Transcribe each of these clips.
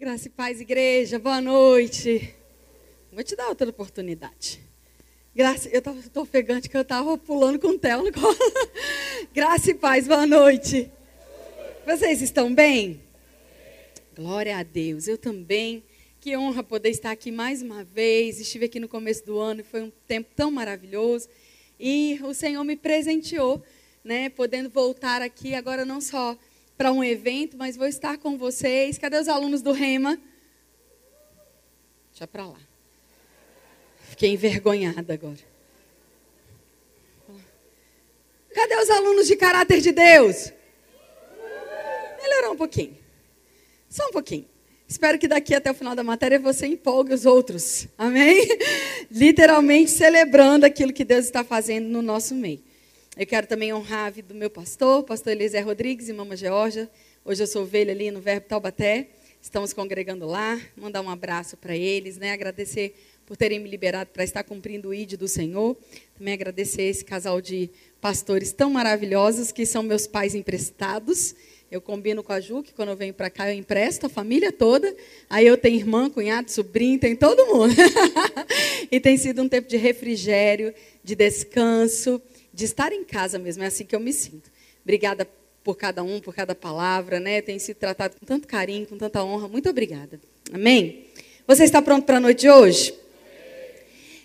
Graça e paz, igreja, boa noite. Vou te dar outra oportunidade. Graça, eu estou ofegante que eu estava pulando com o Theo no colo. Graça e paz, boa noite. Vocês estão bem? Glória a Deus, eu também. Que honra poder estar aqui mais uma vez. Estive aqui no começo do ano e foi um tempo tão maravilhoso. E o Senhor me presenteou, né, podendo voltar aqui agora não só para um evento, mas vou estar com vocês. Cadê os alunos do Rema? Deixa para lá. Fiquei envergonhada agora. Cadê os alunos de caráter de Deus? Melhorou um pouquinho. Só um pouquinho. Espero que daqui até o final da matéria você empolgue os outros. Amém? Literalmente celebrando aquilo que Deus está fazendo no nosso meio. Eu quero também honrar a vida do meu pastor, pastor Eliezer Rodrigues e mama Georgia. Hoje eu sou ovelha ali no Verbo Taubaté. Estamos congregando lá. Mandar um abraço para eles, né? Agradecer por terem me liberado para estar cumprindo o ID do Senhor. Também agradecer esse casal de pastores tão maravilhosos que são meus pais emprestados. Eu combino com a Ju que quando eu venho para cá eu empresto a família toda. Aí eu tenho irmã, cunhado, sobrinho, tem todo mundo. e tem sido um tempo de refrigério, de descanso de estar em casa mesmo, é assim que eu me sinto. Obrigada por cada um, por cada palavra, né? Tem sido tratado com tanto carinho, com tanta honra. Muito obrigada. Amém? Você está pronto para a noite de hoje?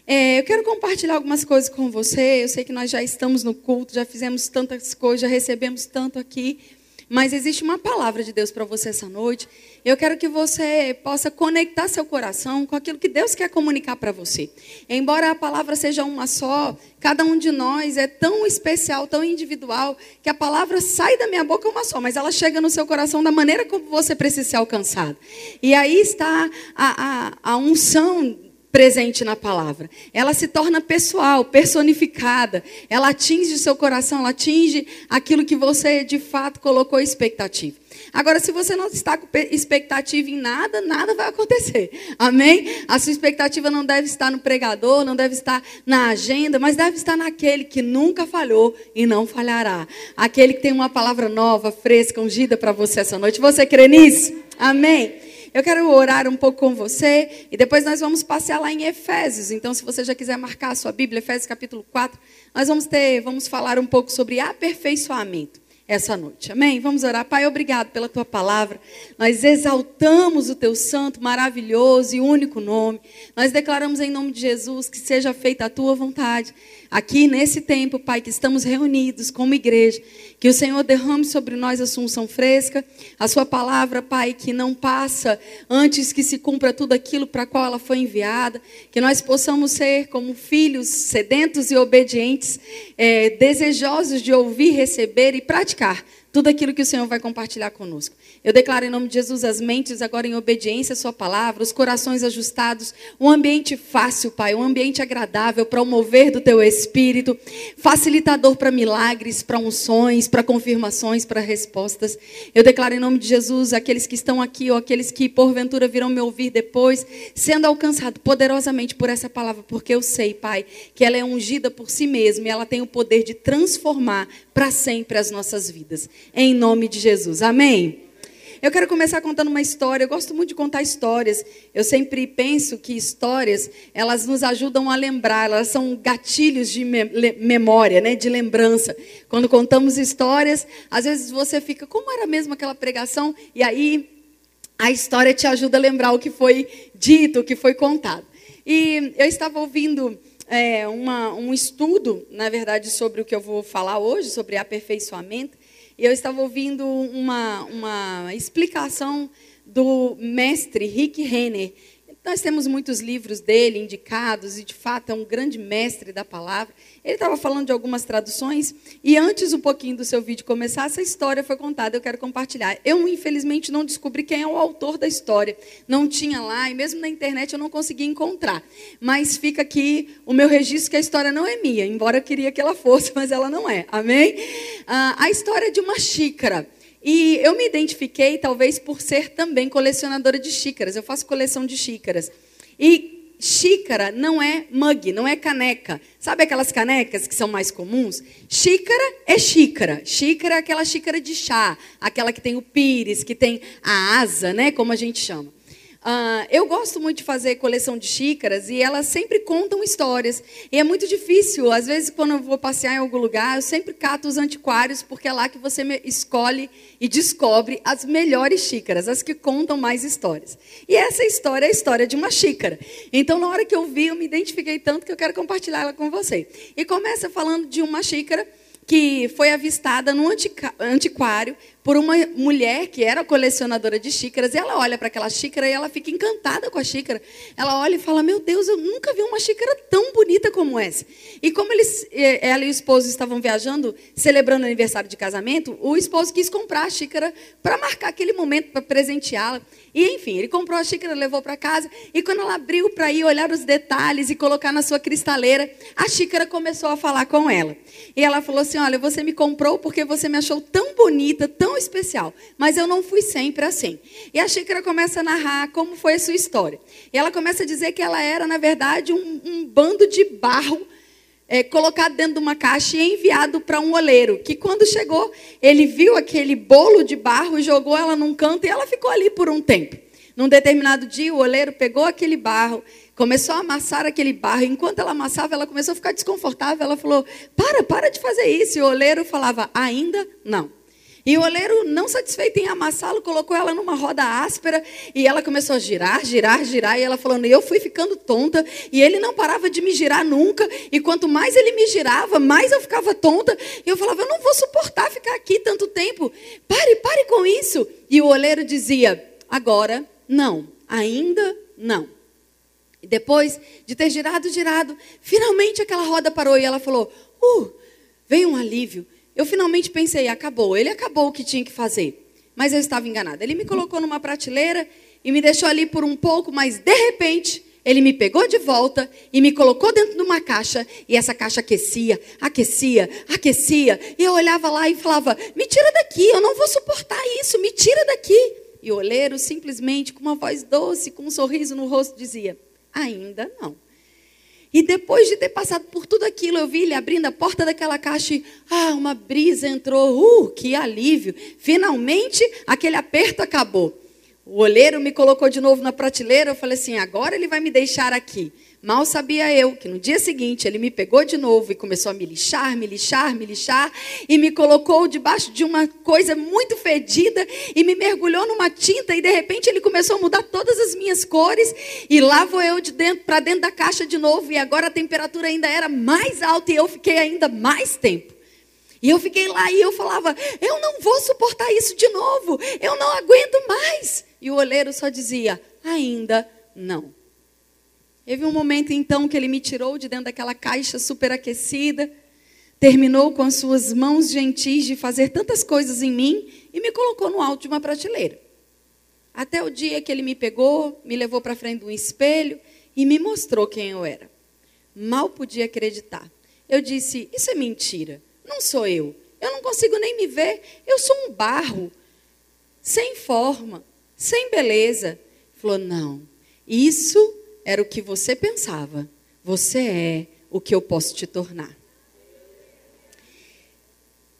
É, eu quero compartilhar algumas coisas com você. Eu sei que nós já estamos no culto, já fizemos tantas coisas, já recebemos tanto aqui. Mas existe uma palavra de Deus para você essa noite. Eu quero que você possa conectar seu coração com aquilo que Deus quer comunicar para você. Embora a palavra seja uma só, cada um de nós é tão especial, tão individual, que a palavra sai da minha boca uma só, mas ela chega no seu coração da maneira como você precisa ser alcançado. E aí está a, a, a unção presente na palavra. Ela se torna pessoal, personificada. Ela atinge o seu coração, ela atinge aquilo que você de fato colocou expectativa. Agora, se você não está com expectativa em nada, nada vai acontecer. Amém? A sua expectativa não deve estar no pregador, não deve estar na agenda, mas deve estar naquele que nunca falhou e não falhará. Aquele que tem uma palavra nova, fresca, ungida para você essa noite. Você crê nisso? Amém? Eu quero orar um pouco com você e depois nós vamos passear lá em Efésios. Então, se você já quiser marcar a sua Bíblia, Efésios capítulo 4, nós vamos ter, vamos falar um pouco sobre aperfeiçoamento essa noite. Amém? Vamos orar. Pai, obrigado pela tua palavra. Nós exaltamos o teu santo, maravilhoso e único nome. Nós declaramos em nome de Jesus que seja feita a tua vontade. Aqui nesse tempo, Pai, que estamos reunidos como igreja, que o Senhor derrame sobre nós a unção fresca, a sua palavra, Pai, que não passa antes que se cumpra tudo aquilo para qual ela foi enviada, que nós possamos ser como filhos sedentos e obedientes, é, desejosos de ouvir, receber e praticar tudo aquilo que o Senhor vai compartilhar conosco. Eu declaro em nome de Jesus as mentes agora em obediência à Sua palavra, os corações ajustados, um ambiente fácil, Pai, um ambiente agradável para o mover do Teu Espírito, facilitador para milagres, para unções, para confirmações, para respostas. Eu declaro em nome de Jesus aqueles que estão aqui ou aqueles que porventura virão me ouvir depois, sendo alcançado poderosamente por essa palavra, porque eu sei, Pai, que ela é ungida por si mesma e ela tem o poder de transformar para sempre as nossas vidas em nome de Jesus. Amém? Eu quero começar contando uma história. Eu gosto muito de contar histórias. Eu sempre penso que histórias, elas nos ajudam a lembrar, elas são gatilhos de memória, né, de lembrança. Quando contamos histórias, às vezes você fica, como era mesmo aquela pregação? E aí a história te ajuda a lembrar o que foi dito, o que foi contado. E eu estava ouvindo é, uma, um estudo, na verdade, sobre o que eu vou falar hoje, sobre aperfeiçoamento. E eu estava ouvindo uma, uma explicação do mestre Rick Renner. Nós temos muitos livros dele indicados, e de fato é um grande mestre da palavra. Ele estava falando de algumas traduções, e antes um pouquinho do seu vídeo começar, essa história foi contada, eu quero compartilhar. Eu, infelizmente, não descobri quem é o autor da história. Não tinha lá, e mesmo na internet eu não consegui encontrar. Mas fica aqui o meu registro que a história não é minha, embora eu queria que ela fosse, mas ela não é. Amém? Ah, a história de uma xícara. E eu me identifiquei, talvez, por ser também colecionadora de xícaras. Eu faço coleção de xícaras. E xícara não é mug, não é caneca. Sabe aquelas canecas que são mais comuns? Xícara é xícara. Xícara é aquela xícara de chá, aquela que tem o pires, que tem a asa, né, como a gente chama. Uh, eu gosto muito de fazer coleção de xícaras e elas sempre contam histórias. E é muito difícil, às vezes, quando eu vou passear em algum lugar, eu sempre cato os antiquários, porque é lá que você escolhe e descobre as melhores xícaras, as que contam mais histórias. E essa história é a história de uma xícara. Então, na hora que eu vi, eu me identifiquei tanto que eu quero compartilhar ela com você. E começa falando de uma xícara que foi avistada no antiquário por uma mulher que era colecionadora de xícaras. E ela olha para aquela xícara e ela fica encantada com a xícara. Ela olha e fala: Meu Deus, eu nunca vi uma xícara tão bonita como essa. E como eles, ela e o esposo estavam viajando, celebrando o aniversário de casamento, o esposo quis comprar a xícara para marcar aquele momento, para presenteá-la. E enfim, ele comprou a xícara, levou para casa. E quando ela abriu para ir olhar os detalhes e colocar na sua cristaleira, a xícara começou a falar com ela. E ela falou assim: Olha, você me comprou porque você me achou tão bonita, tão especial. Mas eu não fui sempre assim. E a xícara começa a narrar como foi a sua história. E ela começa a dizer que ela era, na verdade, um, um bando de barro é, colocado dentro de uma caixa e enviado para um oleiro, que quando chegou, ele viu aquele bolo de barro e jogou ela num canto e ela ficou ali por um tempo. Num determinado dia, o oleiro pegou aquele barro, começou a amassar aquele barro. Enquanto ela amassava, ela começou a ficar desconfortável. Ela falou: Para, para de fazer isso. E o oleiro falava: Ainda não. E o oleiro, não satisfeito em amassá-lo, colocou ela numa roda áspera e ela começou a girar, girar, girar. E ela falando, eu fui ficando tonta e ele não parava de me girar nunca. E quanto mais ele me girava, mais eu ficava tonta. E eu falava, eu não vou suportar ficar aqui tanto tempo. Pare, pare com isso. E o oleiro dizia, agora não, ainda não. E depois de ter girado, girado, finalmente aquela roda parou e ela falou, uh, veio um alívio. Eu finalmente pensei, acabou. Ele acabou o que tinha que fazer. Mas eu estava enganada. Ele me colocou numa prateleira e me deixou ali por um pouco, mas de repente ele me pegou de volta e me colocou dentro de uma caixa, e essa caixa aquecia, aquecia, aquecia. E eu olhava lá e falava: Me tira daqui, eu não vou suportar isso, me tira daqui. E o oleiro, simplesmente, com uma voz doce, com um sorriso no rosto, dizia: Ainda não. E depois de ter passado por tudo aquilo, eu vi ele abrindo a porta daquela caixa e, ah, uma brisa entrou. Uh, que alívio. Finalmente, aquele aperto acabou. O olheiro me colocou de novo na prateleira. Eu falei assim: agora ele vai me deixar aqui. Mal sabia eu que no dia seguinte ele me pegou de novo e começou a me lixar, me lixar, me lixar e me colocou debaixo de uma coisa muito fedida e me mergulhou numa tinta e de repente ele começou a mudar todas as minhas cores e lá vou eu de dentro para dentro da caixa de novo e agora a temperatura ainda era mais alta e eu fiquei ainda mais tempo. E eu fiquei lá e eu falava: "Eu não vou suportar isso de novo. Eu não aguento mais". E o olheiro só dizia: "Ainda não". Teve um momento então que ele me tirou de dentro daquela caixa superaquecida, terminou com as suas mãos gentis de fazer tantas coisas em mim e me colocou no alto de uma prateleira. Até o dia que ele me pegou, me levou para frente de um espelho e me mostrou quem eu era. Mal podia acreditar. Eu disse: Isso é mentira. Não sou eu. Eu não consigo nem me ver. Eu sou um barro, sem forma, sem beleza. Ele falou: Não, isso era o que você pensava. Você é o que eu posso te tornar.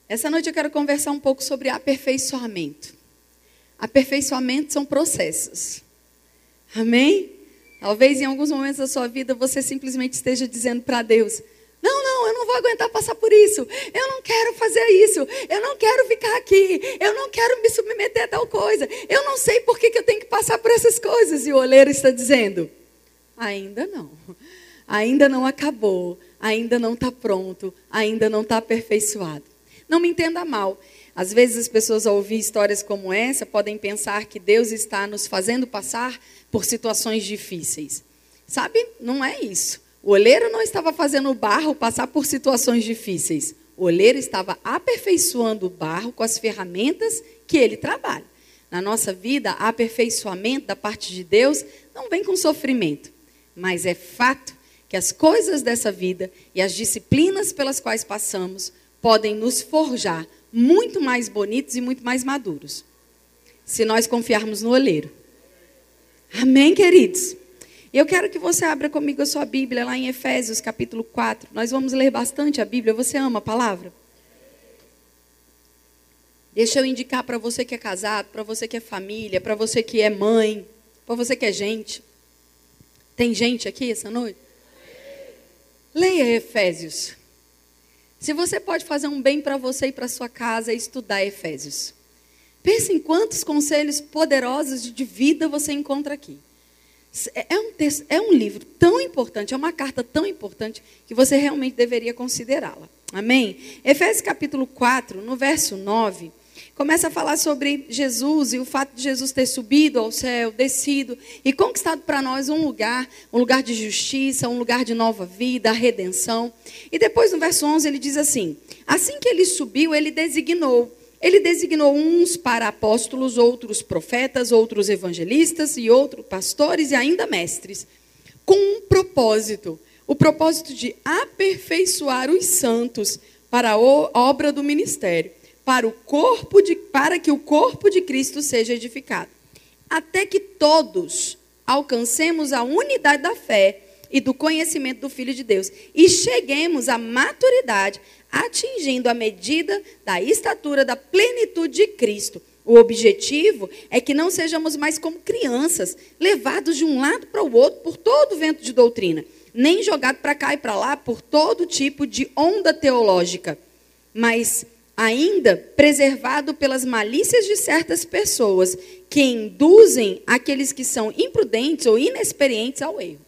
Essa noite eu quero conversar um pouco sobre aperfeiçoamento. Aperfeiçoamento são processos. Amém? Talvez em alguns momentos da sua vida você simplesmente esteja dizendo para Deus: Não, não, eu não vou aguentar passar por isso. Eu não quero fazer isso. Eu não quero ficar aqui. Eu não quero me submeter a tal coisa. Eu não sei por que, que eu tenho que passar por essas coisas. E o oleiro está dizendo: Ainda não. Ainda não acabou. Ainda não está pronto. Ainda não está aperfeiçoado. Não me entenda mal. Às vezes as pessoas ao ouvir histórias como essa podem pensar que Deus está nos fazendo passar por situações difíceis. Sabe? Não é isso. O oleiro não estava fazendo o barro passar por situações difíceis. O oleiro estava aperfeiçoando o barro com as ferramentas que ele trabalha. Na nossa vida, aperfeiçoamento da parte de Deus não vem com sofrimento. Mas é fato que as coisas dessa vida e as disciplinas pelas quais passamos podem nos forjar muito mais bonitos e muito mais maduros. Se nós confiarmos no olheiro. Amém, queridos? Eu quero que você abra comigo a sua Bíblia lá em Efésios capítulo 4. Nós vamos ler bastante a Bíblia. Você ama a palavra? Deixa eu indicar para você que é casado, para você que é família, para você que é mãe, Para você que é gente. Tem gente aqui essa noite? Leia Efésios. Se você pode fazer um bem para você e para sua casa, é estudar Efésios. Pense em quantos conselhos poderosos de vida você encontra aqui. É, é um, texto, é um livro tão importante, é uma carta tão importante, que você realmente deveria considerá-la. Amém? Efésios capítulo 4, no verso 9 começa a falar sobre Jesus e o fato de Jesus ter subido ao céu, descido e conquistado para nós um lugar, um lugar de justiça, um lugar de nova vida, redenção. E depois no verso 11 ele diz assim: Assim que ele subiu, ele designou ele designou uns para apóstolos, outros profetas, outros evangelistas e outros pastores e ainda mestres, com um propósito, o propósito de aperfeiçoar os santos para a obra do ministério para o corpo de para que o corpo de Cristo seja edificado, até que todos alcancemos a unidade da fé e do conhecimento do Filho de Deus e cheguemos à maturidade, atingindo a medida da estatura da plenitude de Cristo. O objetivo é que não sejamos mais como crianças, levados de um lado para o outro por todo vento de doutrina, nem jogados para cá e para lá por todo tipo de onda teológica, mas ainda preservado pelas malícias de certas pessoas que induzem aqueles que são imprudentes ou inexperientes ao erro.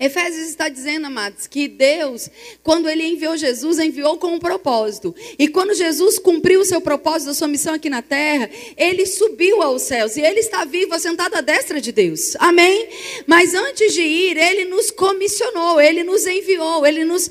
Efésios está dizendo, amados, que Deus, quando ele enviou Jesus, enviou com um propósito. E quando Jesus cumpriu o seu propósito, a sua missão aqui na terra, ele subiu aos céus e ele está vivo, assentado à destra de Deus. Amém? Mas antes de ir, ele nos comissionou, ele nos enviou, ele nos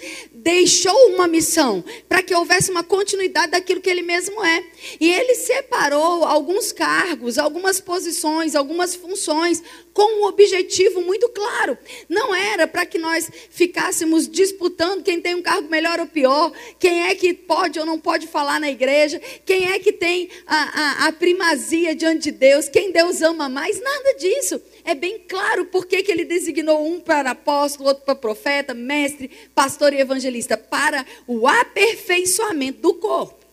deixou uma missão para que houvesse uma continuidade daquilo que ele mesmo é. E ele separou alguns cargos, algumas posições, algumas funções com um objetivo muito claro. Não era para que nós ficássemos disputando quem tem um cargo melhor ou pior, quem é que pode ou não pode falar na igreja, quem é que tem a, a, a primazia diante de Deus, quem Deus ama mais, nada disso é bem claro por que ele designou um para apóstolo, outro para profeta, mestre, pastor e evangelista, para o aperfeiçoamento do corpo.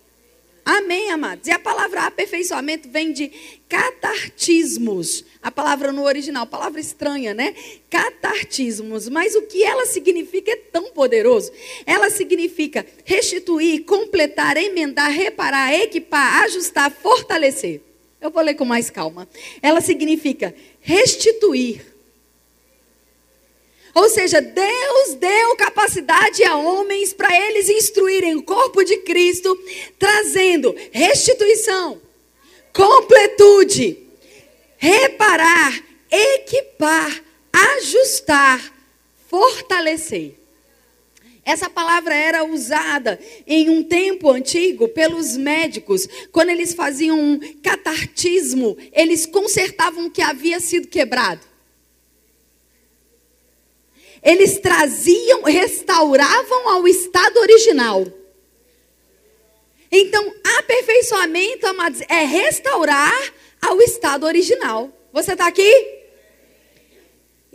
Amém, amados? E a palavra aperfeiçoamento vem de catartismos. A palavra no original, palavra estranha, né? Catartismos. Mas o que ela significa é tão poderoso. Ela significa restituir, completar, emendar, reparar, equipar, ajustar, fortalecer. Eu vou ler com mais calma. Ela significa restituir. Ou seja, Deus deu capacidade a homens para eles instruírem o corpo de Cristo, trazendo restituição, completude, reparar, equipar, ajustar, fortalecer. Essa palavra era usada em um tempo antigo pelos médicos, quando eles faziam um catartismo, eles consertavam o que havia sido quebrado. Eles traziam, restauravam ao estado original. Então, aperfeiçoamento, amados, é restaurar ao estado original. Você está aqui?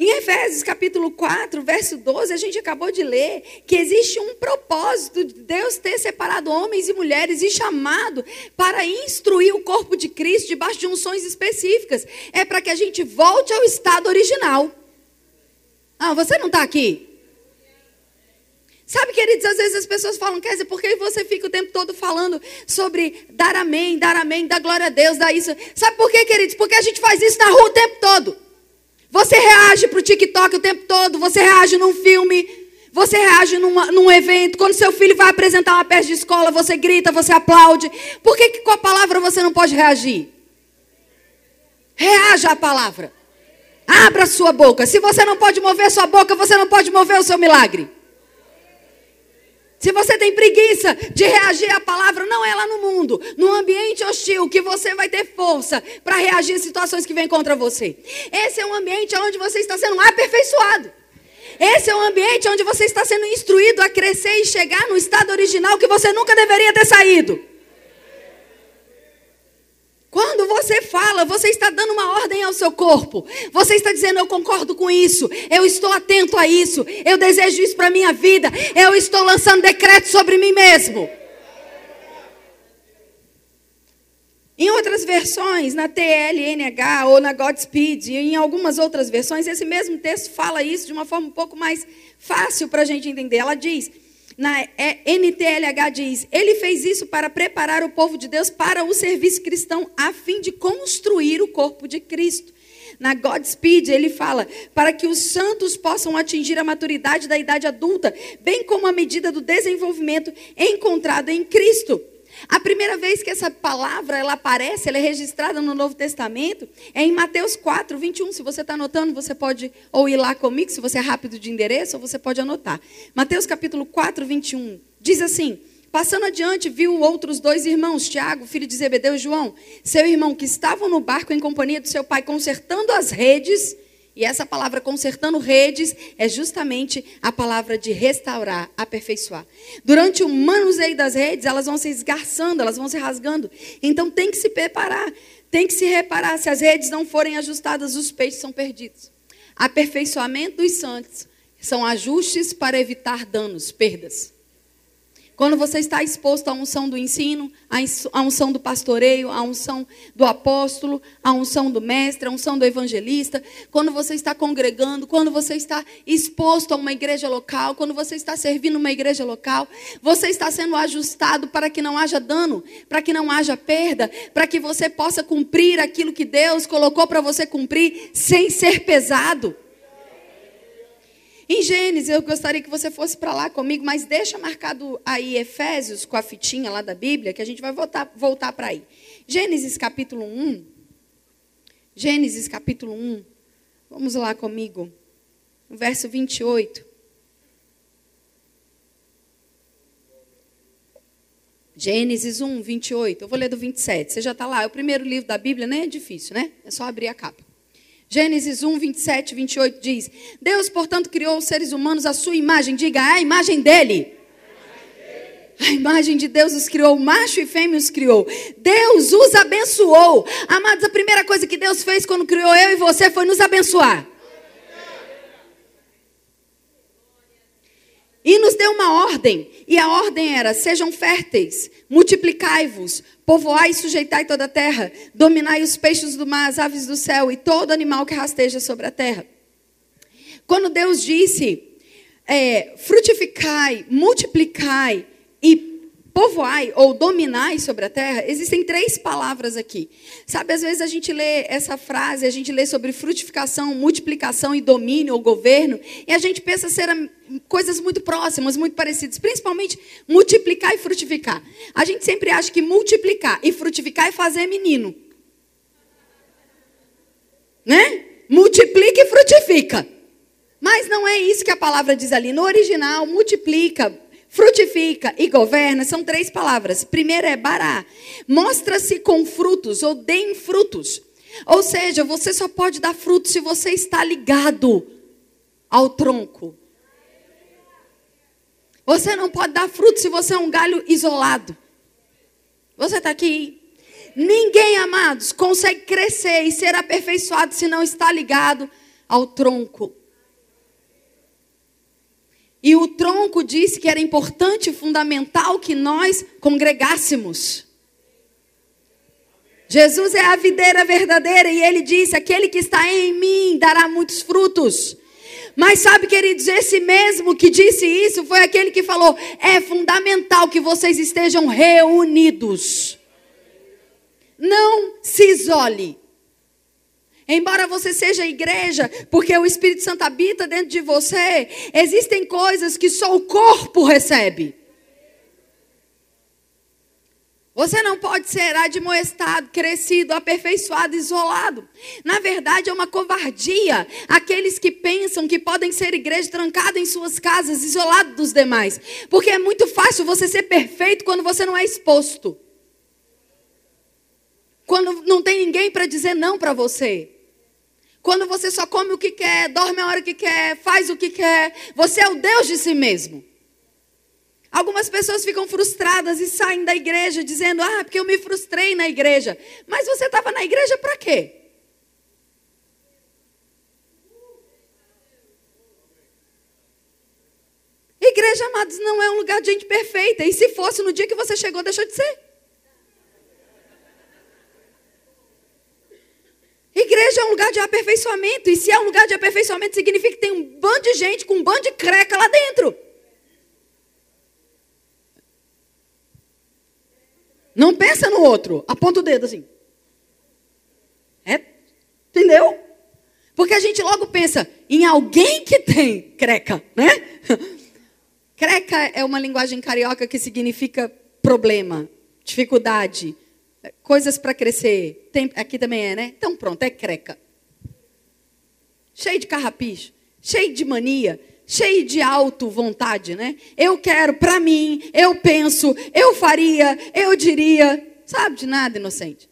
Em Efésios capítulo 4, verso 12, a gente acabou de ler que existe um propósito de Deus ter separado homens e mulheres e chamado para instruir o corpo de Cristo debaixo de unções específicas. É para que a gente volte ao estado original. Ah, você não está aqui? Sabe, queridos, às vezes as pessoas falam, dizer, por que você fica o tempo todo falando sobre dar amém, dar amém, dar glória a Deus, dar isso? Sabe por quê, queridos? Porque a gente faz isso na rua o tempo todo. Você reage para o TikTok o tempo todo, você reage num filme, você reage numa, num evento. Quando seu filho vai apresentar uma peça de escola, você grita, você aplaude. Por que, que com a palavra você não pode reagir? Reaja à palavra. Abra sua boca. Se você não pode mover sua boca, você não pode mover o seu milagre. Se você tem preguiça de reagir à palavra, não é lá no mundo, no ambiente hostil, que você vai ter força para reagir a situações que vêm contra você. Esse é um ambiente onde você está sendo aperfeiçoado. Esse é um ambiente onde você está sendo instruído a crescer e chegar no estado original que você nunca deveria ter saído. Quando você fala, você está dando uma ordem ao seu corpo. Você está dizendo: Eu concordo com isso. Eu estou atento a isso. Eu desejo isso para a minha vida. Eu estou lançando decretos sobre mim mesmo. Em outras versões, na TLNH ou na Godspeed, e em algumas outras versões, esse mesmo texto fala isso de uma forma um pouco mais fácil para a gente entender. Ela diz, na NTLH diz, ele fez isso para preparar o povo de Deus para o serviço cristão, a fim de construir o corpo de Cristo. Na Godspeed, ele fala: para que os santos possam atingir a maturidade da idade adulta, bem como a medida do desenvolvimento encontrado em Cristo. A primeira vez que essa palavra ela aparece, ela é registrada no Novo Testamento, é em Mateus 4, 21. Se você está anotando, você pode ou ir lá comigo, se você é rápido de endereço, ou você pode anotar. Mateus capítulo 4, 21. Diz assim: Passando adiante, viu outros dois irmãos, Tiago, filho de Zebedeu e João, seu irmão, que estavam no barco em companhia do seu pai, consertando as redes. E essa palavra consertando redes é justamente a palavra de restaurar, aperfeiçoar. Durante o manuseio das redes, elas vão se esgarçando, elas vão se rasgando. Então tem que se preparar, tem que se reparar. Se as redes não forem ajustadas, os peixes são perdidos. Aperfeiçoamento dos santos são ajustes para evitar danos, perdas. Quando você está exposto à unção do ensino, à unção do pastoreio, à unção do apóstolo, à unção do mestre, à unção do evangelista, quando você está congregando, quando você está exposto a uma igreja local, quando você está servindo uma igreja local, você está sendo ajustado para que não haja dano, para que não haja perda, para que você possa cumprir aquilo que Deus colocou para você cumprir sem ser pesado. Em Gênesis, eu gostaria que você fosse para lá comigo, mas deixa marcado aí Efésios com a fitinha lá da Bíblia, que a gente vai voltar, voltar para aí. Gênesis capítulo 1. Gênesis capítulo 1. Vamos lá comigo. Verso 28. Gênesis 1, 28. Eu vou ler do 27. Você já está lá. É o primeiro livro da Bíblia, nem é difícil, né? É só abrir a capa. Gênesis 1, 27, 28 diz: Deus, portanto, criou os seres humanos à sua imagem. Diga, a imagem dele. A imagem de Deus os criou, macho e fêmea os criou. Deus os abençoou. Amados, a primeira coisa que Deus fez quando criou eu e você foi nos abençoar. E nos deu uma ordem. E a ordem era: sejam férteis, multiplicai-vos, povoai e sujeitai toda a terra, dominai os peixes do mar, as aves do céu e todo animal que rasteja sobre a terra. Quando Deus disse: é, frutificai, multiplicai e povoai ou dominai sobre a terra, existem três palavras aqui. Sabe, às vezes a gente lê essa frase, a gente lê sobre frutificação, multiplicação e domínio ou governo, e a gente pensa ser coisas muito próximas, muito parecidas, principalmente multiplicar e frutificar. A gente sempre acha que multiplicar e frutificar é fazer menino. Né? Multiplica e frutifica. Mas não é isso que a palavra diz ali. No original, multiplica, Frutifica e governa são três palavras. Primeiro é bará. Mostra-se com frutos ou deem frutos. Ou seja, você só pode dar frutos se você está ligado ao tronco. Você não pode dar fruto se você é um galho isolado. Você está aqui. Ninguém, amados, consegue crescer e ser aperfeiçoado se não está ligado ao tronco. E o tronco disse que era importante, fundamental que nós congregássemos. Jesus é a videira verdadeira e ele disse: aquele que está em mim dará muitos frutos. Mas sabe, queridos, esse mesmo que disse isso foi aquele que falou: é fundamental que vocês estejam reunidos. Não se isole. Embora você seja igreja, porque o Espírito Santo habita dentro de você, existem coisas que só o corpo recebe. Você não pode ser admoestado, crescido, aperfeiçoado, isolado. Na verdade, é uma covardia aqueles que pensam que podem ser igreja trancada em suas casas, isolado dos demais. Porque é muito fácil você ser perfeito quando você não é exposto. Quando não tem ninguém para dizer não para você. Quando você só come o que quer, dorme a hora que quer, faz o que quer, você é o Deus de si mesmo. Algumas pessoas ficam frustradas e saem da igreja dizendo: Ah, porque eu me frustrei na igreja. Mas você estava na igreja para quê? Igreja, amados, não é um lugar de gente perfeita. E se fosse no dia que você chegou, deixou de ser. Lugar de aperfeiçoamento. E se é um lugar de aperfeiçoamento, significa que tem um bando de gente com um bando de creca lá dentro. Não pensa no outro, aponta o dedo assim. É, entendeu? Porque a gente logo pensa em alguém que tem creca, né? Creca é uma linguagem carioca que significa problema, dificuldade, coisas para crescer. Tem, aqui também é, né? Então pronto, é creca. Cheio de carrapicho, cheio de mania, cheio de auto vontade, né? Eu quero para mim, eu penso, eu faria, eu diria. Sabe de nada, inocente?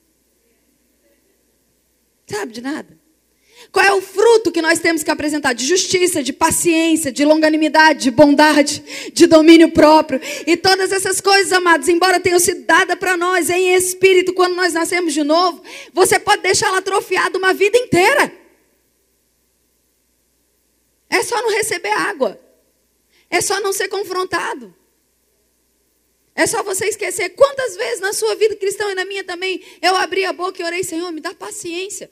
Sabe de nada? Qual é o fruto que nós temos que apresentar? De justiça, de paciência, de longanimidade, de bondade, de domínio próprio. E todas essas coisas, amados, embora tenham sido dadas para nós em espírito quando nós nascemos de novo, você pode deixá-la atrofiada uma vida inteira. É só não receber água. É só não ser confrontado. É só você esquecer. Quantas vezes na sua vida cristã e na minha também, eu abri a boca e orei, Senhor, me dá paciência.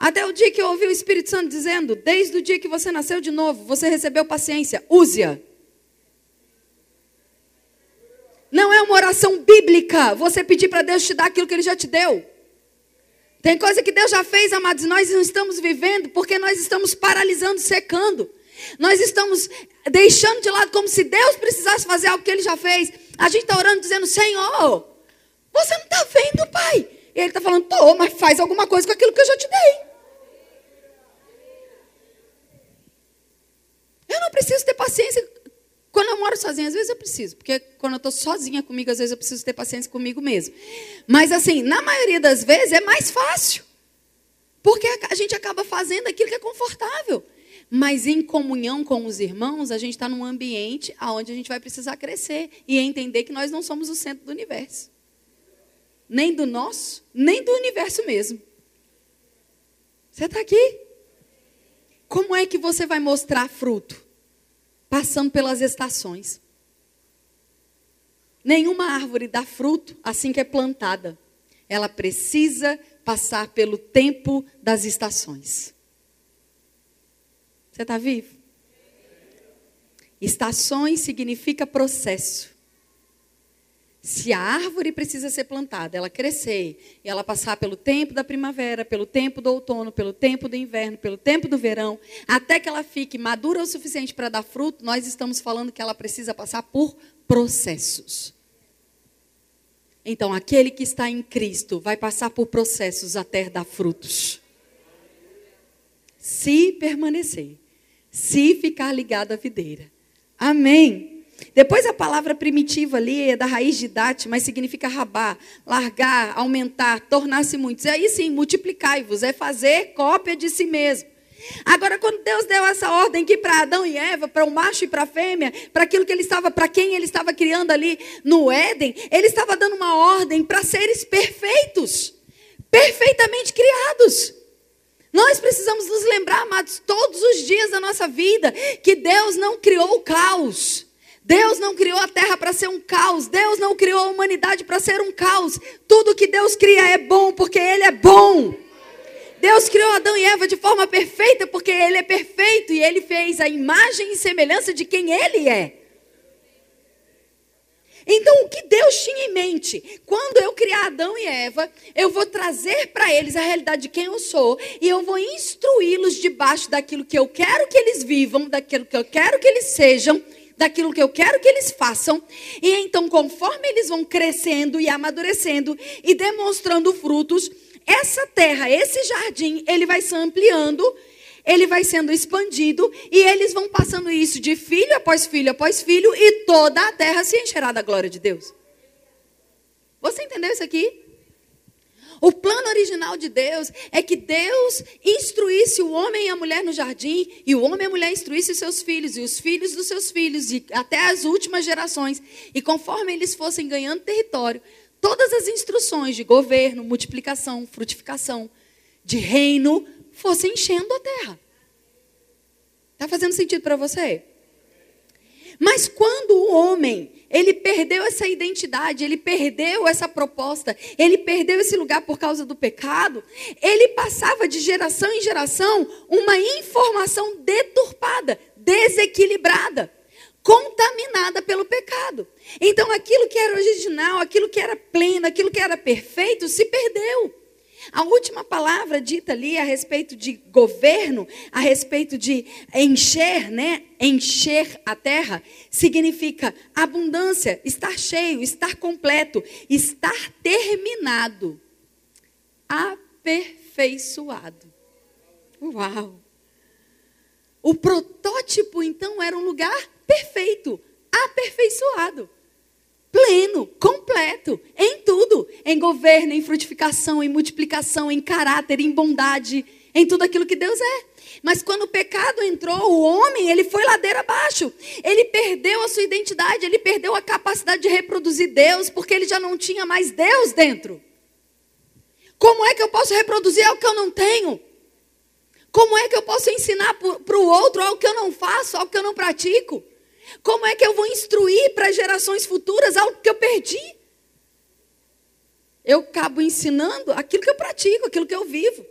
Até o dia que eu ouvi o Espírito Santo dizendo: Desde o dia que você nasceu de novo, você recebeu paciência, use-a. Não é uma oração bíblica você pedir para Deus te dar aquilo que Ele já te deu. Tem coisa que Deus já fez, amados, nós não estamos vivendo porque nós estamos paralisando, secando. Nós estamos deixando de lado como se Deus precisasse fazer algo que Ele já fez. A gente está orando dizendo: Senhor, você não está vendo, Pai? E Ele está falando: Tô, mas faz alguma coisa com aquilo que eu já te dei. Eu não preciso ter paciência. Quando eu moro sozinha, às vezes eu preciso, porque quando eu estou sozinha comigo, às vezes eu preciso ter paciência comigo mesmo. Mas assim, na maioria das vezes é mais fácil. Porque a gente acaba fazendo aquilo que é confortável. Mas em comunhão com os irmãos, a gente está num ambiente onde a gente vai precisar crescer e entender que nós não somos o centro do universo. Nem do nosso, nem do universo mesmo. Você está aqui? Como é que você vai mostrar fruto? Passando pelas estações. Nenhuma árvore dá fruto assim que é plantada. Ela precisa passar pelo tempo das estações. Você está vivo? Estações significa processo. Se a árvore precisa ser plantada, ela crescer, e ela passar pelo tempo da primavera, pelo tempo do outono, pelo tempo do inverno, pelo tempo do verão, até que ela fique madura o suficiente para dar fruto, nós estamos falando que ela precisa passar por processos. Então, aquele que está em Cristo vai passar por processos até dar frutos. Se permanecer, se ficar ligado à videira. Amém. Depois a palavra primitiva ali é da raiz de date, mas significa rabar, largar, aumentar, tornar-se muitos. E aí sim, multiplicai-vos, é fazer cópia de si mesmo. Agora, quando Deus deu essa ordem aqui para Adão e Eva, para o macho e para a fêmea, para aquilo que ele estava, para quem ele estava criando ali no Éden, ele estava dando uma ordem para seres perfeitos, perfeitamente criados. Nós precisamos nos lembrar, amados, todos os dias da nossa vida, que Deus não criou o caos. Deus não criou a terra para ser um caos. Deus não criou a humanidade para ser um caos. Tudo que Deus cria é bom porque Ele é bom. Deus criou Adão e Eva de forma perfeita porque Ele é perfeito e Ele fez a imagem e semelhança de quem Ele é. Então, o que Deus tinha em mente? Quando eu criar Adão e Eva, eu vou trazer para eles a realidade de quem eu sou e eu vou instruí-los debaixo daquilo que eu quero que eles vivam, daquilo que eu quero que eles sejam daquilo que eu quero que eles façam. E então, conforme eles vão crescendo e amadurecendo e demonstrando frutos, essa terra, esse jardim, ele vai se ampliando, ele vai sendo expandido e eles vão passando isso de filho após filho após filho e toda a terra se encherá da glória de Deus. Você entendeu isso aqui? O plano original de Deus é que Deus instruísse o homem e a mulher no jardim, e o homem e a mulher instruíssem seus filhos, e os filhos dos seus filhos, e até as últimas gerações. E conforme eles fossem ganhando território, todas as instruções de governo, multiplicação, frutificação, de reino, fossem enchendo a terra. Está fazendo sentido para você? Mas quando o homem ele perdeu essa identidade, ele perdeu essa proposta, ele perdeu esse lugar por causa do pecado, ele passava de geração em geração uma informação deturpada, desequilibrada, contaminada pelo pecado. Então aquilo que era original, aquilo que era pleno, aquilo que era perfeito se perdeu. A última palavra dita ali a respeito de governo, a respeito de encher, né? Encher a terra, significa abundância, estar cheio, estar completo, estar terminado, aperfeiçoado. Uau! O protótipo, então, era um lugar perfeito, aperfeiçoado pleno, completo, em tudo, em governo, em frutificação, em multiplicação, em caráter, em bondade, em tudo aquilo que Deus é. Mas quando o pecado entrou, o homem, ele foi ladeira abaixo. Ele perdeu a sua identidade, ele perdeu a capacidade de reproduzir Deus, porque ele já não tinha mais Deus dentro. Como é que eu posso reproduzir algo que eu não tenho? Como é que eu posso ensinar para o outro algo que eu não faço, algo que eu não pratico? Como é que eu vou instruir para gerações futuras algo que eu perdi? Eu acabo ensinando aquilo que eu pratico, aquilo que eu vivo.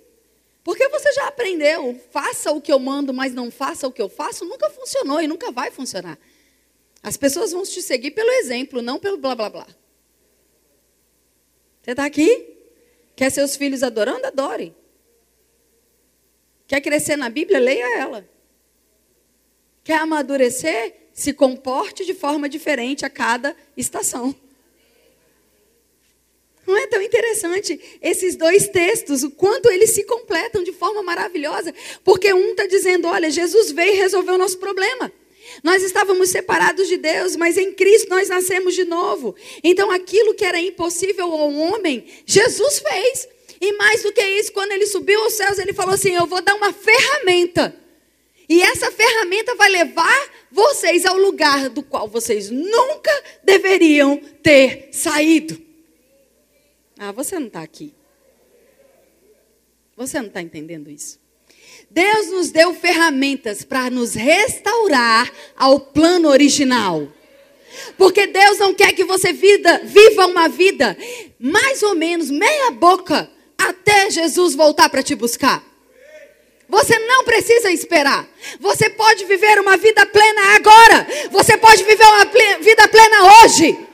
Porque você já aprendeu, faça o que eu mando, mas não faça o que eu faço, nunca funcionou e nunca vai funcionar. As pessoas vão te seguir pelo exemplo, não pelo blá blá blá. Você está aqui? Quer seus filhos adorando? Adore. Quer crescer na Bíblia? Leia ela. Quer amadurecer? Se comporte de forma diferente a cada estação. Não é tão interessante esses dois textos, o quanto eles se completam de forma maravilhosa? Porque um está dizendo: olha, Jesus veio e resolveu o nosso problema. Nós estávamos separados de Deus, mas em Cristo nós nascemos de novo. Então aquilo que era impossível ao homem, Jesus fez. E mais do que isso, quando ele subiu aos céus, ele falou assim: Eu vou dar uma ferramenta e essa ferramenta vai levar vocês ao lugar do qual vocês nunca deveriam ter saído. Ah, você não está aqui. Você não está entendendo isso. Deus nos deu ferramentas para nos restaurar ao plano original. Porque Deus não quer que você vida, viva uma vida mais ou menos meia boca até Jesus voltar para te buscar. Você não precisa esperar. Você pode viver uma vida plena agora. Você pode viver uma vida plena hoje.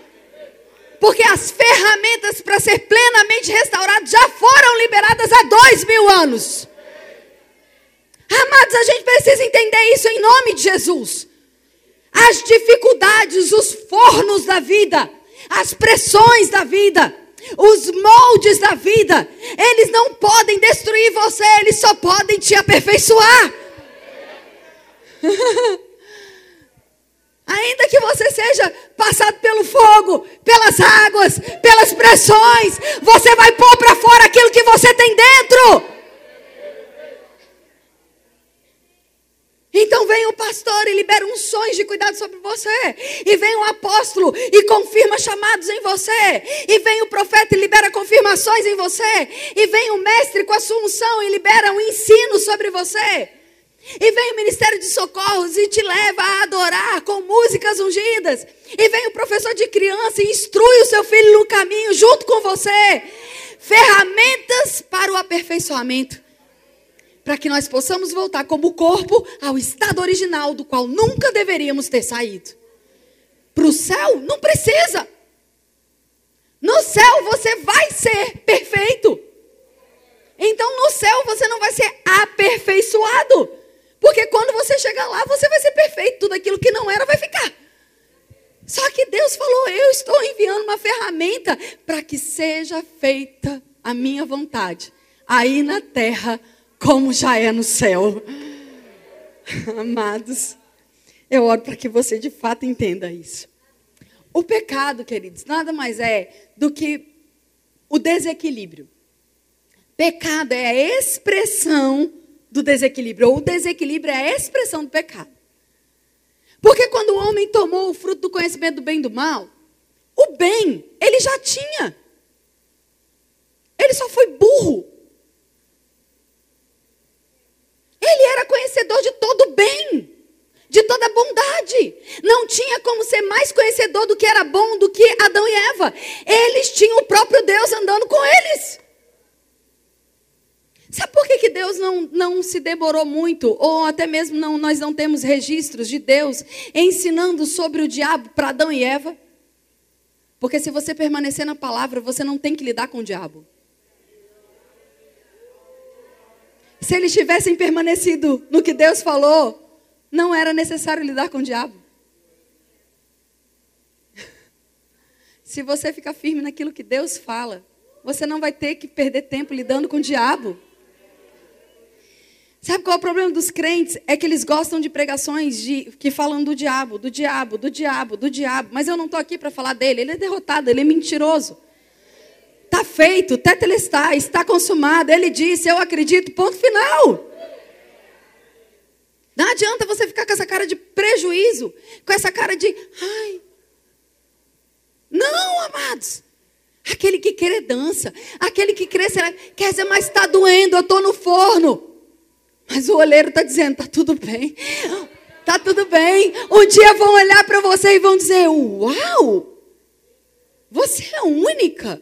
Porque as ferramentas para ser plenamente restaurado já foram liberadas há dois mil anos. Amados, a gente precisa entender isso em nome de Jesus. As dificuldades, os fornos da vida, as pressões da vida os moldes da vida, eles não podem destruir você, eles só podem te aperfeiçoar. Ainda que você seja passado pelo fogo, pelas águas, pelas pressões, você vai pôr para fora aquilo que você tem dentro. Então vem o pastor e libera unções de cuidado sobre você. E vem o apóstolo e confirma chamados em você. E vem o profeta e libera confirmações em você. E vem o mestre com a sua unção e libera um ensino sobre você. E vem o ministério de socorros e te leva a adorar com músicas ungidas. E vem o professor de criança e instrui o seu filho no caminho junto com você. Ferramentas para o aperfeiçoamento para que nós possamos voltar como corpo ao estado original do qual nunca deveríamos ter saído. Para o céu, não precisa. No céu você vai ser perfeito. Então no céu você não vai ser aperfeiçoado. Porque quando você chegar lá, você vai ser perfeito. Tudo aquilo que não era vai ficar. Só que Deus falou: Eu estou enviando uma ferramenta para que seja feita a minha vontade, aí na terra como já é no céu. Amados, eu oro para que você de fato entenda isso. O pecado, queridos, nada mais é do que o desequilíbrio. Pecado é a expressão do desequilíbrio, ou o desequilíbrio é a expressão do pecado. Porque quando o homem tomou o fruto do conhecimento do bem e do mal, o bem ele já tinha. Ele só foi burro Ele era conhecedor de todo bem, de toda bondade. Não tinha como ser mais conhecedor do que era bom do que Adão e Eva. Eles tinham o próprio Deus andando com eles. Sabe por que, que Deus não, não se demorou muito, ou até mesmo não, nós não temos registros de Deus ensinando sobre o diabo para Adão e Eva? Porque se você permanecer na palavra, você não tem que lidar com o diabo. Se eles tivessem permanecido no que Deus falou, não era necessário lidar com o diabo. Se você ficar firme naquilo que Deus fala, você não vai ter que perder tempo lidando com o diabo. Sabe qual é o problema dos crentes? É que eles gostam de pregações de, que falam do diabo, do diabo, do diabo, do diabo. Mas eu não estou aqui para falar dele. Ele é derrotado, ele é mentiroso. Está feito, tetelestai, está consumado. Ele disse, eu acredito, ponto final. Não adianta você ficar com essa cara de prejuízo, com essa cara de, ai. Não, amados. Aquele que quer dança, aquele que crê, quer dizer, mas está doendo, eu estou no forno. Mas o olheiro está dizendo: está tudo bem, está tudo bem. Um dia vão olhar para você e vão dizer: Uau, você é única.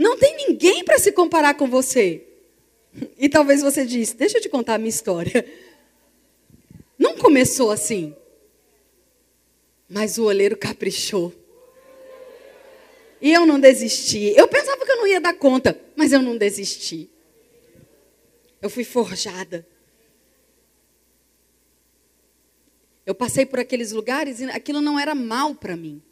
Não tem ninguém para se comparar com você. E talvez você disse: Deixa eu te contar a minha história. Não começou assim. Mas o olheiro caprichou. E eu não desisti. Eu pensava que eu não ia dar conta, mas eu não desisti. Eu fui forjada. Eu passei por aqueles lugares e aquilo não era mal para mim.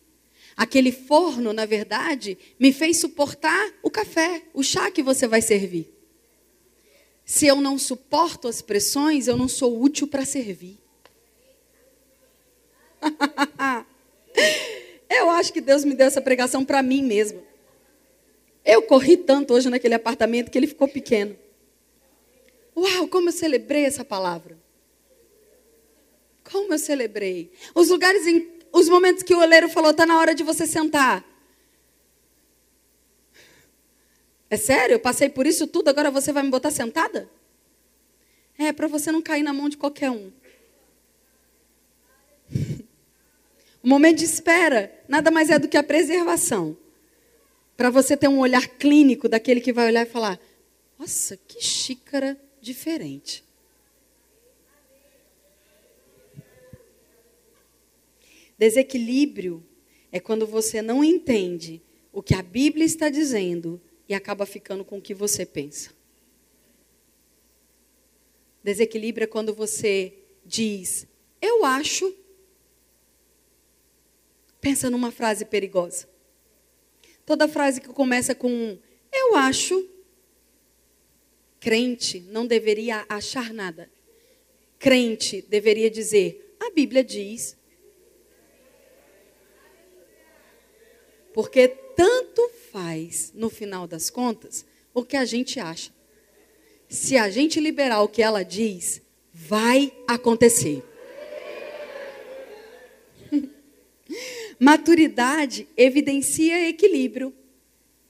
Aquele forno, na verdade, me fez suportar o café, o chá que você vai servir. Se eu não suporto as pressões, eu não sou útil para servir. eu acho que Deus me deu essa pregação para mim mesmo. Eu corri tanto hoje naquele apartamento que ele ficou pequeno. Uau, como eu celebrei essa palavra. Como eu celebrei. Os lugares, em, os momentos que o oleiro falou, está na hora de você sentar. É sério? Eu passei por isso tudo, agora você vai me botar sentada? É, para você não cair na mão de qualquer um. O momento de espera nada mais é do que a preservação. Para você ter um olhar clínico daquele que vai olhar e falar: Nossa, que xícara diferente. Desequilíbrio é quando você não entende o que a Bíblia está dizendo e acaba ficando com o que você pensa. Desequilíbrio é quando você diz, eu acho. Pensa numa frase perigosa. Toda frase que começa com eu acho Crente não deveria achar nada. Crente deveria dizer: a Bíblia diz. Porque tanto faz, no final das contas, o que a gente acha. Se a gente liberar o que ela diz, vai acontecer. Maturidade evidencia equilíbrio,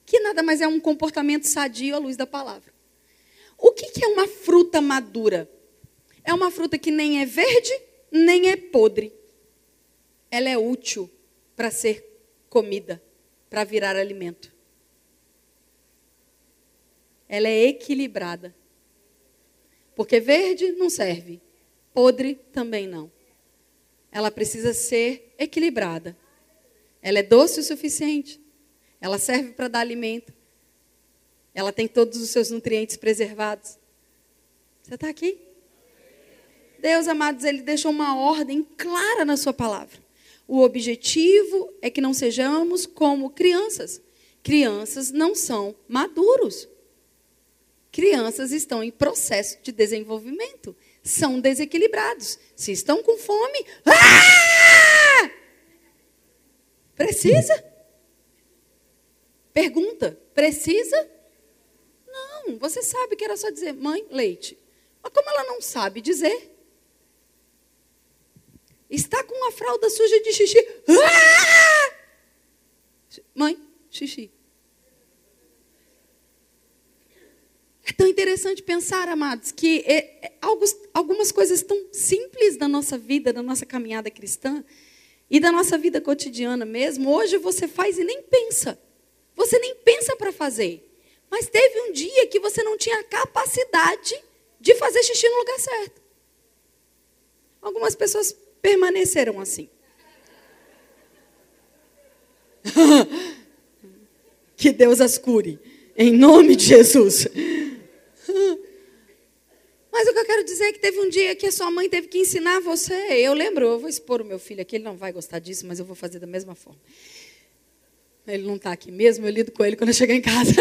que nada mais é um comportamento sadio à luz da palavra. O que, é uma fruta madura? É uma fruta que nem é verde, nem é podre. Ela é útil para ser comida, para virar alimento. Ela é equilibrada. Porque verde não serve, podre também não. Ela precisa ser equilibrada. Ela é doce o suficiente. Ela serve para dar alimento. Ela tem todos os seus nutrientes preservados. Você está aqui? Deus, amados, Ele deixou uma ordem clara na Sua palavra. O objetivo é que não sejamos como crianças. Crianças não são maduros. Crianças estão em processo de desenvolvimento. São desequilibrados. Se estão com fome. Ah! Precisa? Pergunta: precisa? Não, você sabe que era só dizer, mãe, leite. Mas como ela não sabe dizer, está com uma fralda suja de xixi. Ah! Mãe, xixi. É tão interessante pensar, amados, que é, é, algumas coisas tão simples da nossa vida, da nossa caminhada cristã e da nossa vida cotidiana mesmo, hoje você faz e nem pensa. Você nem pensa para fazer. Mas teve um dia que você não tinha capacidade de fazer xixi no lugar certo. Algumas pessoas permaneceram assim. que Deus as cure, em nome de Jesus. Mas o que eu quero dizer é que teve um dia que a sua mãe teve que ensinar você. Eu lembro, eu vou expor o meu filho aqui, ele não vai gostar disso, mas eu vou fazer da mesma forma. Ele não está aqui mesmo, eu lido com ele quando eu chegar em casa.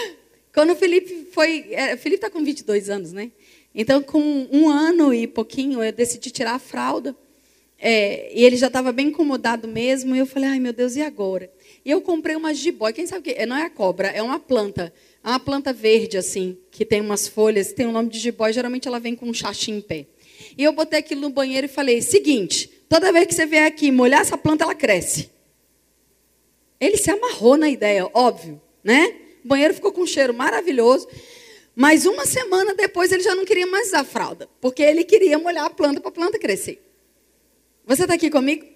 quando o Felipe foi. É, o Felipe está com 22 anos, né? Então, com um ano e pouquinho, eu decidi tirar a fralda. É, e ele já estava bem incomodado mesmo. E eu falei, ai meu Deus, e agora? E eu comprei uma jiboia. Quem sabe o que? Não é a cobra, é uma planta. É uma planta verde, assim, que tem umas folhas, tem o nome de jiboia. Geralmente ela vem com um xaxim em pé. E eu botei aquilo no banheiro e falei: seguinte, toda vez que você vier aqui molhar essa planta, ela cresce. Ele se amarrou na ideia, óbvio, né? O banheiro ficou com um cheiro maravilhoso. Mas uma semana depois ele já não queria mais usar fralda, porque ele queria molhar a planta para a planta crescer. Você está aqui comigo?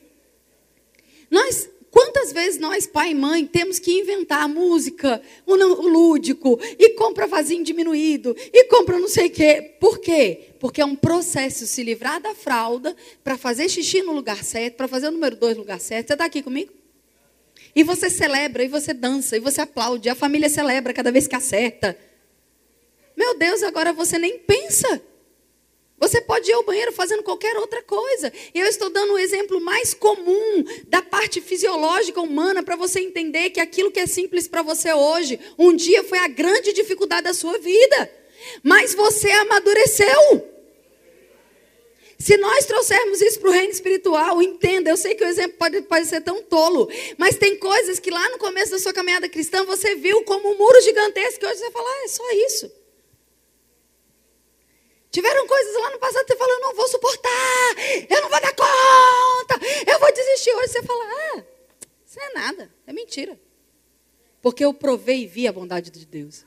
Nós, quantas vezes nós, pai e mãe, temos que inventar a música, o, lúdico, e compra vasinho diminuído, e compra não sei o quê. Por quê? Porque é um processo se livrar da fralda para fazer xixi no lugar certo, para fazer o número dois no lugar certo. Você está aqui comigo? E você celebra, e você dança, e você aplaude, a família celebra cada vez que acerta. Meu Deus, agora você nem pensa. Você pode ir ao banheiro fazendo qualquer outra coisa. Eu estou dando o um exemplo mais comum da parte fisiológica humana para você entender que aquilo que é simples para você hoje, um dia foi a grande dificuldade da sua vida. Mas você amadureceu. Se nós trouxermos isso para o reino espiritual, entenda, eu sei que o exemplo pode, ser tão tolo, mas tem coisas que lá no começo da sua caminhada cristã você viu como um muro gigantesco, e hoje você fala, ah, é só isso. Tiveram coisas lá no passado que você falou, eu não vou suportar, eu não vou dar conta, eu vou desistir. Hoje você fala, ah, isso é nada, é mentira. Porque eu provei e vi a bondade de Deus.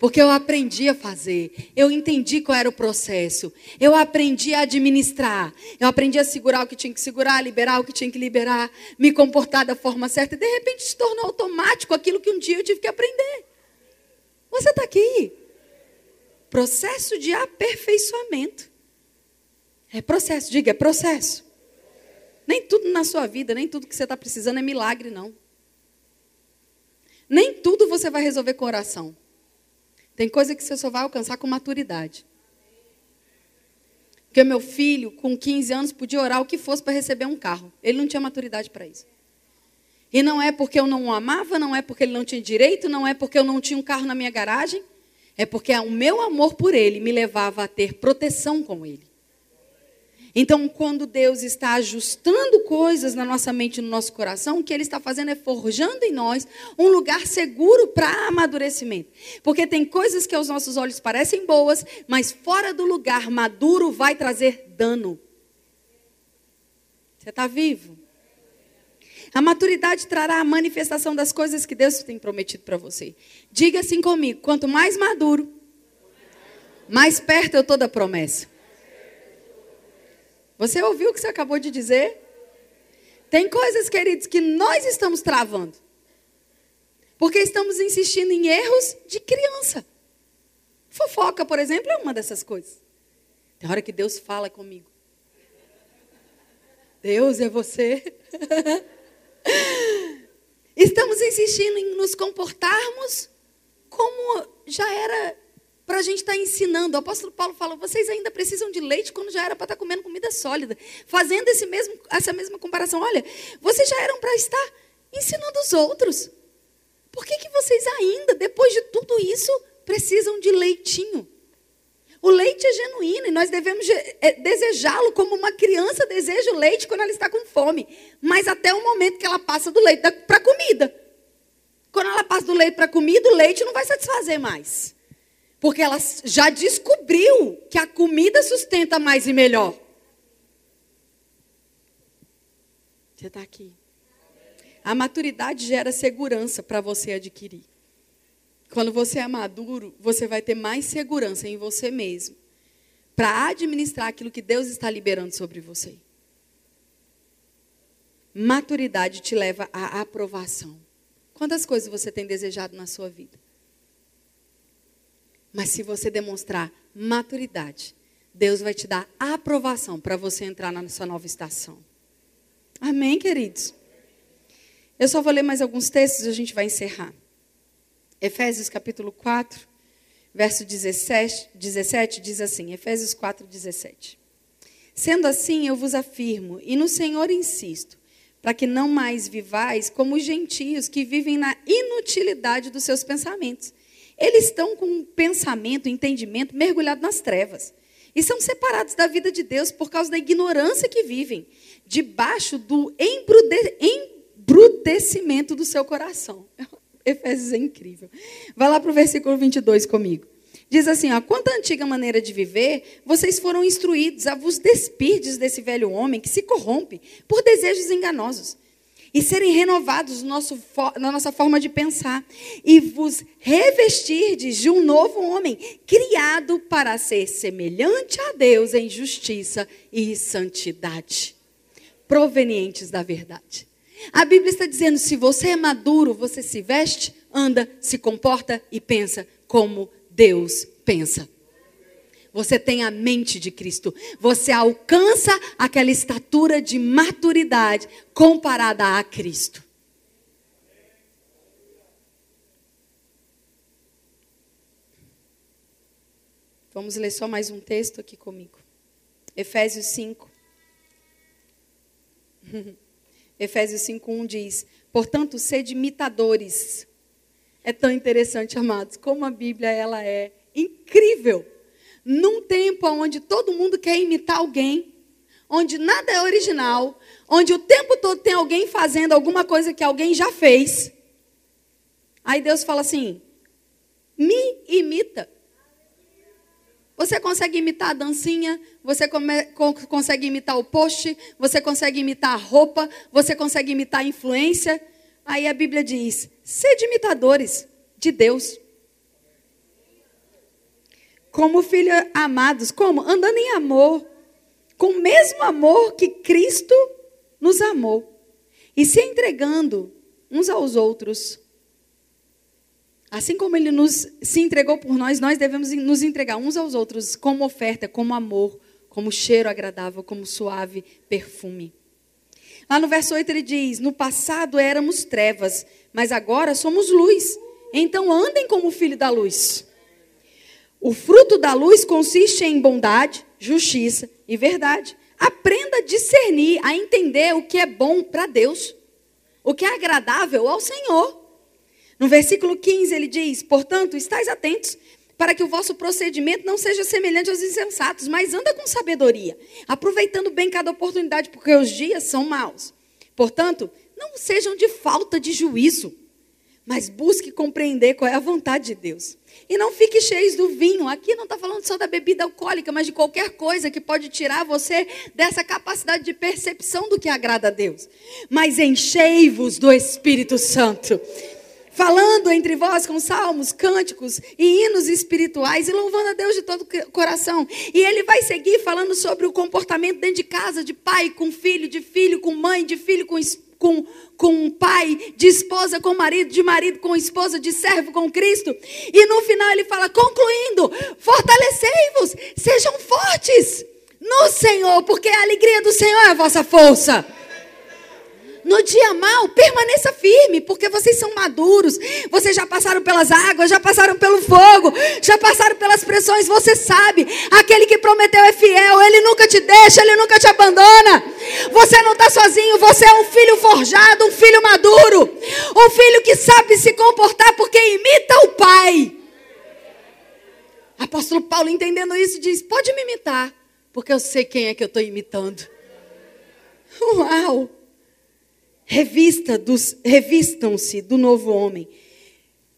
Porque eu aprendi a fazer, eu entendi qual era o processo, eu aprendi a administrar, eu aprendi a segurar o que tinha que segurar, liberar o que tinha que liberar, me comportar da forma certa, e de repente se tornou automático aquilo que um dia eu tive que aprender. Você está aqui. Processo de aperfeiçoamento. É processo, diga, é processo. Nem tudo na sua vida, nem tudo que você está precisando é milagre, não. Nem tudo você vai resolver com oração. Tem coisa que você só vai alcançar com maturidade. Porque meu filho, com 15 anos, podia orar o que fosse para receber um carro. Ele não tinha maturidade para isso. E não é porque eu não o amava, não é porque ele não tinha direito, não é porque eu não tinha um carro na minha garagem. É porque o meu amor por ele me levava a ter proteção com ele. Então, quando Deus está ajustando coisas na nossa mente e no nosso coração, o que Ele está fazendo é forjando em nós um lugar seguro para amadurecimento. Porque tem coisas que aos nossos olhos parecem boas, mas fora do lugar maduro vai trazer dano. Você está vivo? A maturidade trará a manifestação das coisas que Deus tem prometido para você. Diga assim comigo: quanto mais maduro, mais perto eu estou da promessa. Você ouviu o que você acabou de dizer? Tem coisas, queridos, que nós estamos travando. Porque estamos insistindo em erros de criança. Fofoca, por exemplo, é uma dessas coisas. Tem hora que Deus fala comigo. Deus é você. Estamos insistindo em nos comportarmos como já era para a gente estar tá ensinando. O apóstolo Paulo fala: vocês ainda precisam de leite quando já era para estar tá comendo comida sólida. Fazendo esse mesmo, essa mesma comparação. Olha, vocês já eram para estar ensinando os outros. Por que, que vocês ainda, depois de tudo isso, precisam de leitinho? O leite é genuíno e nós devemos é, desejá-lo como uma criança deseja o leite quando ela está com fome. Mas até o momento que ela passa do leite para a comida. Quando ela passa do leite para a comida, o leite não vai satisfazer mais. Porque ela já descobriu que a comida sustenta mais e melhor. Você está aqui. A maturidade gera segurança para você adquirir. Quando você é maduro, você vai ter mais segurança em você mesmo para administrar aquilo que Deus está liberando sobre você. Maturidade te leva à aprovação. Quantas coisas você tem desejado na sua vida? Mas se você demonstrar maturidade, Deus vai te dar aprovação para você entrar na sua nova estação. Amém, queridos? Eu só vou ler mais alguns textos e a gente vai encerrar. Efésios capítulo 4, verso 17, 17 diz assim: Efésios 4, 17. Sendo assim, eu vos afirmo, e no Senhor insisto, para que não mais vivais como os gentios que vivem na inutilidade dos seus pensamentos. Eles estão com um pensamento, entendimento mergulhado nas trevas. E são separados da vida de Deus por causa da ignorância que vivem, debaixo do embrutecimento do seu coração. Efésios é incrível. Vai lá para o versículo 22 comigo. Diz assim: ó, quanto à antiga maneira de viver, vocês foram instruídos a vos despirdes desse velho homem que se corrompe por desejos enganosos e serem renovados no nosso, na nossa forma de pensar e vos revestirdes de um novo homem, criado para ser semelhante a Deus em justiça e santidade, provenientes da verdade. A Bíblia está dizendo: se você é maduro, você se veste, anda, se comporta e pensa como Deus pensa. Você tem a mente de Cristo. Você alcança aquela estatura de maturidade comparada a Cristo. Vamos ler só mais um texto aqui comigo. Efésios 5. Efésios 5:1 diz: "Portanto, sede imitadores". É tão interessante, amados, como a Bíblia ela é incrível. Num tempo onde todo mundo quer imitar alguém, onde nada é original, onde o tempo todo tem alguém fazendo alguma coisa que alguém já fez. Aí Deus fala assim: "Me imita". Você consegue imitar a dancinha, você come, consegue imitar o post, você consegue imitar a roupa, você consegue imitar a influência. Aí a Bíblia diz: sede imitadores de Deus. Como filhos amados, como? Andando em amor, com o mesmo amor que Cristo nos amou, e se entregando uns aos outros Assim como ele nos se entregou por nós, nós devemos nos entregar uns aos outros como oferta, como amor, como cheiro agradável, como suave perfume. Lá no verso 8 ele diz: No passado éramos trevas, mas agora somos luz. Então andem como filho da luz. O fruto da luz consiste em bondade, justiça e verdade. Aprenda a discernir, a entender o que é bom para Deus, o que é agradável ao Senhor. No versículo 15 ele diz: Portanto, estáis atentos para que o vosso procedimento não seja semelhante aos insensatos, mas anda com sabedoria, aproveitando bem cada oportunidade, porque os dias são maus. Portanto, não sejam de falta de juízo, mas busque compreender qual é a vontade de Deus. E não fique cheios do vinho. Aqui não está falando só da bebida alcoólica, mas de qualquer coisa que pode tirar você dessa capacidade de percepção do que agrada a Deus. Mas enchei-vos do Espírito Santo falando entre vós com salmos, cânticos e hinos espirituais e louvando a Deus de todo o coração. E ele vai seguir falando sobre o comportamento dentro de casa, de pai com filho, de filho com mãe, de filho com com, com pai, de esposa com marido, de marido com esposa, de servo com Cristo. E no final ele fala: concluindo, fortalecei-vos, sejam fortes no Senhor, porque a alegria do Senhor é a vossa força. No dia mal, permaneça firme, porque vocês são maduros. Vocês já passaram pelas águas, já passaram pelo fogo, já passaram pelas pressões. Você sabe, aquele que prometeu é fiel, ele nunca te deixa, ele nunca te abandona. Você não está sozinho, você é um filho forjado, um filho maduro, um filho que sabe se comportar porque imita o pai. Apóstolo Paulo, entendendo isso, diz: Pode me imitar, porque eu sei quem é que eu estou imitando. Uau! Revista revistam-se do novo homem.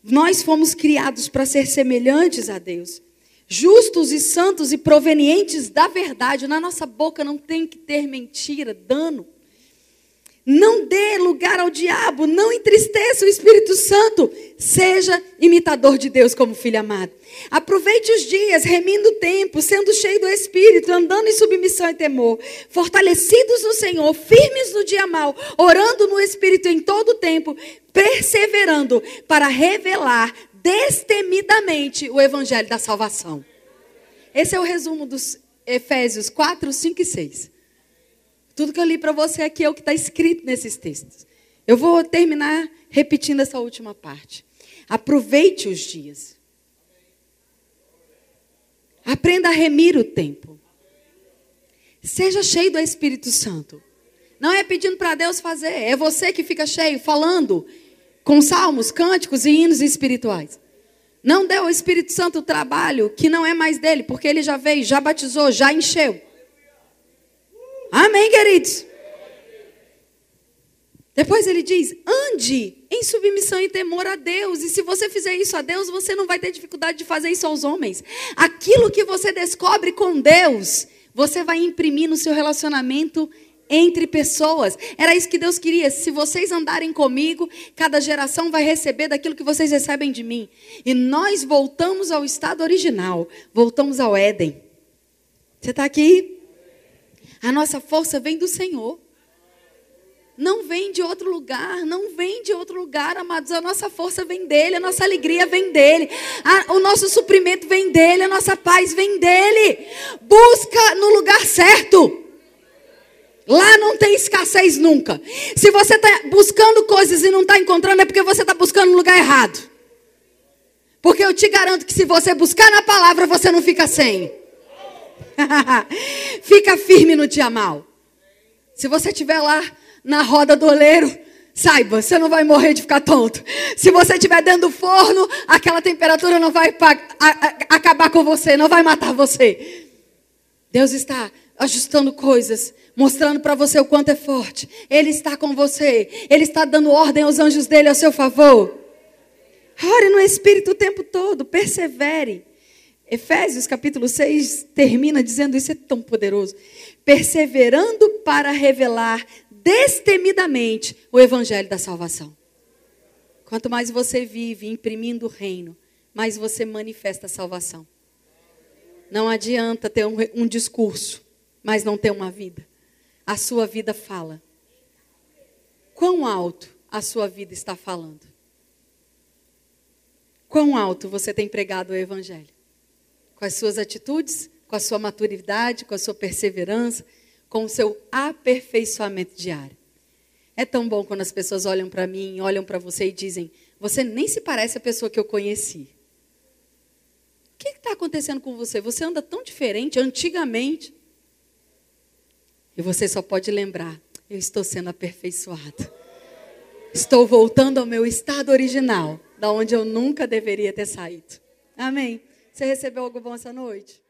Nós fomos criados para ser semelhantes a Deus, justos e santos e provenientes da verdade. Na nossa boca não tem que ter mentira, dano. Não dê lugar ao diabo, não entristeça o Espírito Santo. Seja imitador de Deus como filho amado. Aproveite os dias, remindo o tempo, sendo cheio do Espírito, andando em submissão e temor, fortalecidos no Senhor, firmes no dia mal, orando no Espírito em todo o tempo, perseverando para revelar destemidamente o Evangelho da salvação. Esse é o resumo dos Efésios 4, 5 e 6. Tudo que eu li para você aqui é o que está escrito nesses textos. Eu vou terminar repetindo essa última parte. Aproveite os dias. Aprenda a remir o tempo. Seja cheio do Espírito Santo. Não é pedindo para Deus fazer, é você que fica cheio, falando com salmos, cânticos e hinos espirituais. Não dê ao Espírito Santo o trabalho que não é mais dele, porque ele já veio, já batizou, já encheu. Amém, queridos? Depois ele diz: ande em submissão e temor a Deus. E se você fizer isso a Deus, você não vai ter dificuldade de fazer isso aos homens. Aquilo que você descobre com Deus, você vai imprimir no seu relacionamento entre pessoas. Era isso que Deus queria. Se vocês andarem comigo, cada geração vai receber daquilo que vocês recebem de mim. E nós voltamos ao estado original, voltamos ao Éden. Você está aqui? A nossa força vem do Senhor. Não vem de outro lugar, não vem de outro lugar, amados. A nossa força vem dele, a nossa alegria vem dele, a, o nosso suprimento vem dele, a nossa paz vem dele. Busca no lugar certo. Lá não tem escassez nunca. Se você está buscando coisas e não está encontrando, é porque você está buscando no lugar errado. Porque eu te garanto que se você buscar na palavra, você não fica sem. Fica firme no dia mal. Se você estiver lá na roda do oleiro, saiba, você não vai morrer de ficar tonto. Se você estiver dentro do forno, aquela temperatura não vai acabar com você, não vai matar você. Deus está ajustando coisas, mostrando para você o quanto é forte. Ele está com você. Ele está dando ordem aos anjos dele a seu favor. Ore no Espírito o tempo todo, persevere. Efésios capítulo 6 termina dizendo isso é tão poderoso. Perseverando para revelar destemidamente o evangelho da salvação. Quanto mais você vive imprimindo o reino, mais você manifesta a salvação. Não adianta ter um, um discurso, mas não ter uma vida. A sua vida fala. Quão alto a sua vida está falando? Quão alto você tem pregado o evangelho? Com as suas atitudes, com a sua maturidade, com a sua perseverança, com o seu aperfeiçoamento diário. É tão bom quando as pessoas olham para mim, olham para você e dizem: Você nem se parece a pessoa que eu conheci. O que está acontecendo com você? Você anda tão diferente antigamente. E você só pode lembrar: Eu estou sendo aperfeiçoado. Estou voltando ao meu estado original, da onde eu nunca deveria ter saído. Amém. Você recebeu algo bom essa noite?